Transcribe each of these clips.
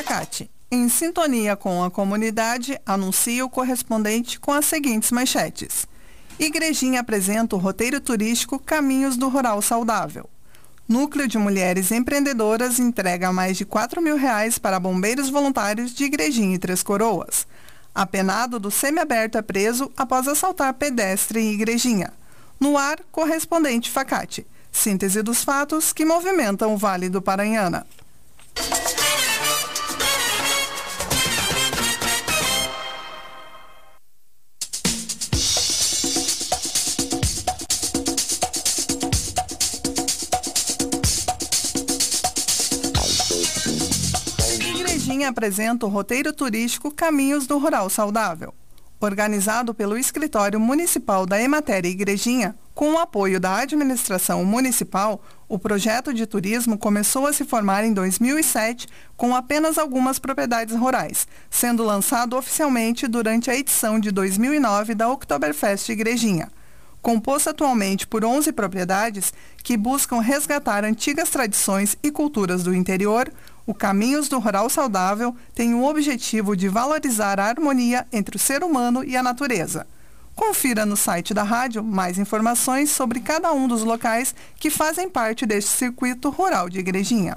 Facate, em sintonia com a comunidade, anuncia o correspondente com as seguintes manchetes. Igrejinha apresenta o roteiro turístico Caminhos do Rural Saudável. Núcleo de Mulheres Empreendedoras entrega mais de 4 mil reais para bombeiros voluntários de Igrejinha e Três Coroas. Apenado do semiaberto é preso após assaltar pedestre em Igrejinha. No ar, correspondente Facate. Síntese dos fatos que movimentam o Vale do Paranhana. Apresenta o roteiro turístico Caminhos do Rural Saudável. Organizado pelo Escritório Municipal da Ematéria Igrejinha, com o apoio da administração municipal, o projeto de turismo começou a se formar em 2007 com apenas algumas propriedades rurais, sendo lançado oficialmente durante a edição de 2009 da Oktoberfest Igrejinha. Composto atualmente por 11 propriedades que buscam resgatar antigas tradições e culturas do interior, o Caminhos do Rural Saudável tem o objetivo de valorizar a harmonia entre o ser humano e a natureza. Confira no site da rádio mais informações sobre cada um dos locais que fazem parte deste circuito rural de Igrejinha.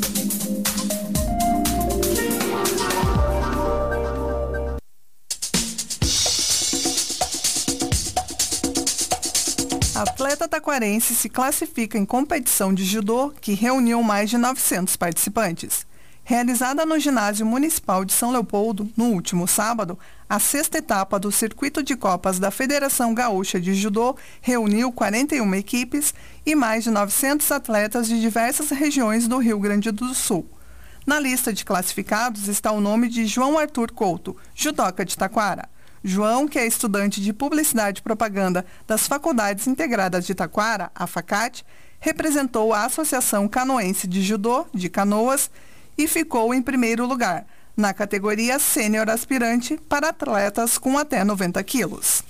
Atleta taquarense se classifica em competição de judô que reuniu mais de 900 participantes. Realizada no Ginásio Municipal de São Leopoldo no último sábado, a sexta etapa do Circuito de Copas da Federação Gaúcha de Judô reuniu 41 equipes e mais de 900 atletas de diversas regiões do Rio Grande do Sul. Na lista de classificados está o nome de João Arthur Couto, judoca de Taquara. João, que é estudante de Publicidade e Propaganda das Faculdades Integradas de Taquara, a FACAT, representou a Associação Canoense de Judô, de Canoas, e ficou em primeiro lugar, na categoria Sênior Aspirante para atletas com até 90 quilos.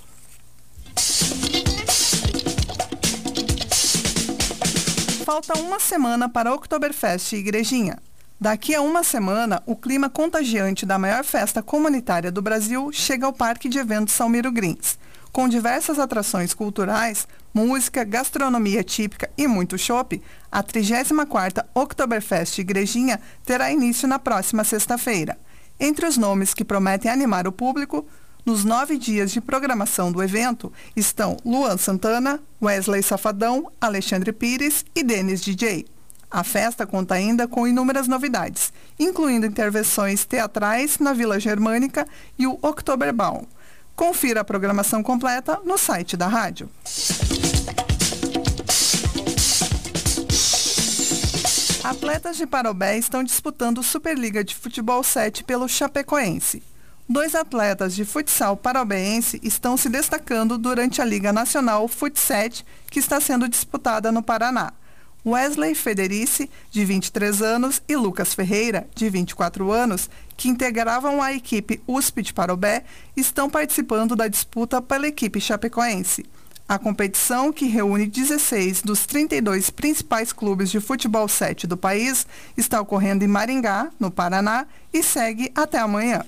Falta uma semana para Oktoberfest e Igrejinha. Daqui a uma semana, o clima contagiante da maior festa comunitária do Brasil chega ao Parque de Eventos Salmiro Grins. Com diversas atrações culturais, música, gastronomia típica e muito chopp, a 34ª Oktoberfest Igrejinha terá início na próxima sexta-feira. Entre os nomes que prometem animar o público, nos nove dias de programação do evento estão Luan Santana, Wesley Safadão, Alexandre Pires e Denis DJ. A festa conta ainda com inúmeras novidades, incluindo intervenções teatrais na Vila Germânica e o Oktoberbaum. Confira a programação completa no site da rádio. Atletas de Parobé estão disputando Superliga de Futebol 7 pelo Chapecoense. Dois atletas de futsal parobeense estão se destacando durante a Liga Nacional Fut 7, que está sendo disputada no Paraná. Wesley Federici, de 23 anos, e Lucas Ferreira, de 24 anos, que integravam a equipe USP de Parobé, estão participando da disputa pela equipe chapecoense. A competição, que reúne 16 dos 32 principais clubes de futebol 7 do país, está ocorrendo em Maringá, no Paraná, e segue até amanhã.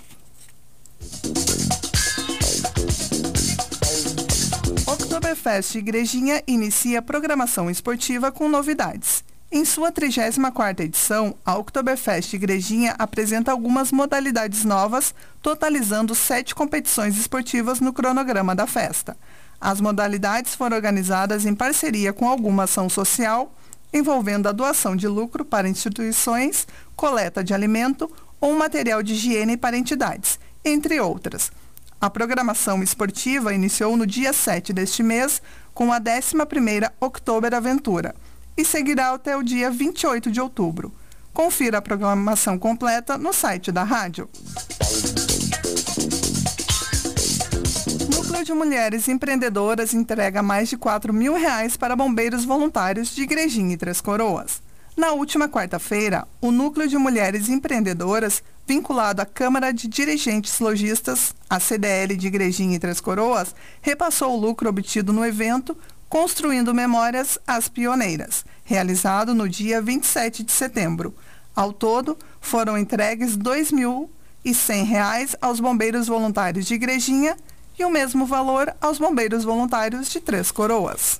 Oktoberfest Igrejinha inicia programação esportiva com novidades. Em sua 34ª edição, a Oktoberfest Igrejinha apresenta algumas modalidades novas, totalizando sete competições esportivas no cronograma da festa. As modalidades foram organizadas em parceria com alguma ação social, envolvendo a doação de lucro para instituições, coleta de alimento ou material de higiene para entidades, entre outras. A programação esportiva iniciou no dia 7 deste mês com a 11ª Oktober Aventura e seguirá até o dia 28 de outubro. Confira a programação completa no site da rádio. Núcleo de Mulheres Empreendedoras entrega mais de 4 mil reais para bombeiros voluntários de Igrejinha e Três Coroas. Na última quarta-feira, o Núcleo de Mulheres Empreendedoras, vinculado à Câmara de Dirigentes Logistas, a CDL de Igrejinha e Três Coroas, repassou o lucro obtido no evento Construindo Memórias às Pioneiras, realizado no dia 27 de setembro. Ao todo, foram entregues R$ 2.100 aos bombeiros voluntários de Igrejinha e o mesmo valor aos bombeiros voluntários de Três Coroas.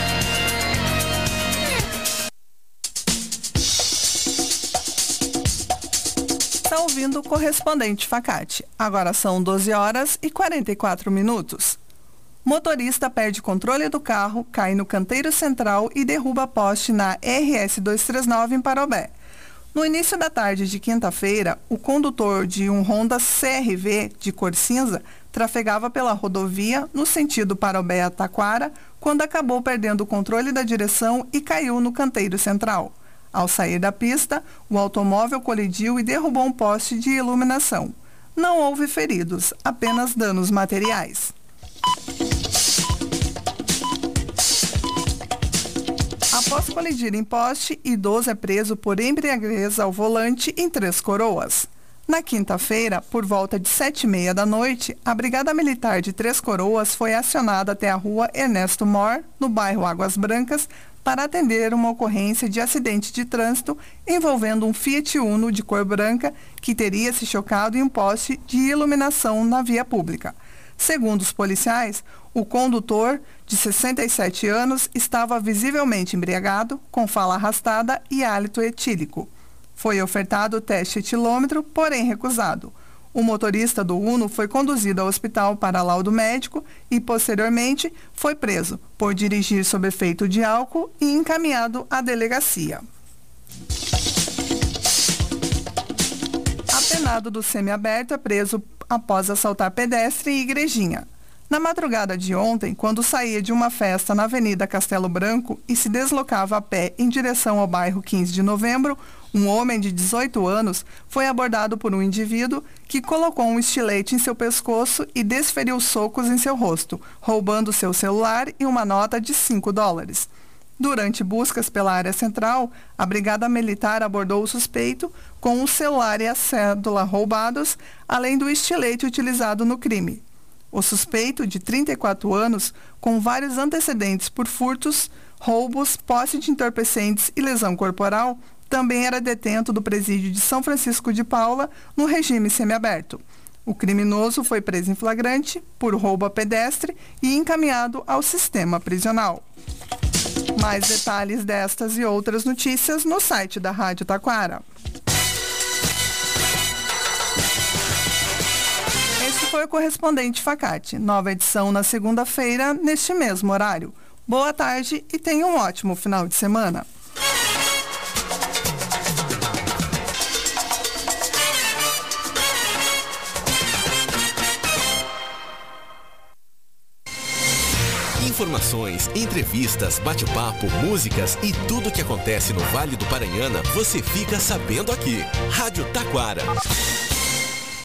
Ouvindo o correspondente Facate. Agora são 12 horas e 44 minutos. Motorista perde controle do carro, cai no canteiro central e derruba poste na RS 239 em Parobé. No início da tarde de quinta-feira, o condutor de um Honda CRV de cor cinza trafegava pela rodovia no sentido Parobé-Taquara quando acabou perdendo o controle da direção e caiu no canteiro central. Ao sair da pista, o automóvel colidiu e derrubou um poste de iluminação. Não houve feridos, apenas danos materiais. Após colidir em poste, idoso é preso por embriaguez ao volante em Três Coroas. Na quinta-feira, por volta de sete e meia da noite, a Brigada Militar de Três Coroas foi acionada até a rua Ernesto Mor, no bairro Águas Brancas, para atender uma ocorrência de acidente de trânsito envolvendo um Fiat Uno de cor branca que teria se chocado em um poste de iluminação na via pública. Segundo os policiais, o condutor, de 67 anos, estava visivelmente embriagado, com fala arrastada e hálito etílico. Foi ofertado o teste etilômetro, porém recusado. O motorista do Uno foi conduzido ao hospital para laudo médico e, posteriormente, foi preso por dirigir sob efeito de álcool e encaminhado à delegacia. Apenado do semiaberto é preso após assaltar pedestre e igrejinha. Na madrugada de ontem, quando saía de uma festa na Avenida Castelo Branco e se deslocava a pé em direção ao bairro 15 de Novembro, um homem de 18 anos foi abordado por um indivíduo que colocou um estilete em seu pescoço e desferiu socos em seu rosto, roubando seu celular e uma nota de 5 dólares. Durante buscas pela área central, a Brigada Militar abordou o suspeito com o celular e a cédula roubados, além do estilete utilizado no crime. O suspeito, de 34 anos, com vários antecedentes por furtos, roubos, posse de entorpecentes e lesão corporal, também era detento do presídio de São Francisco de Paula, no regime semiaberto. O criminoso foi preso em flagrante por roubo a pedestre e encaminhado ao sistema prisional. Mais detalhes destas e outras notícias no site da Rádio Taquara. Foi o correspondente Facate. Nova edição na segunda-feira, neste mesmo horário. Boa tarde e tenha um ótimo final de semana. Informações, entrevistas, bate-papo, músicas e tudo o que acontece no Vale do Paranhana você fica sabendo aqui. Rádio Taquara.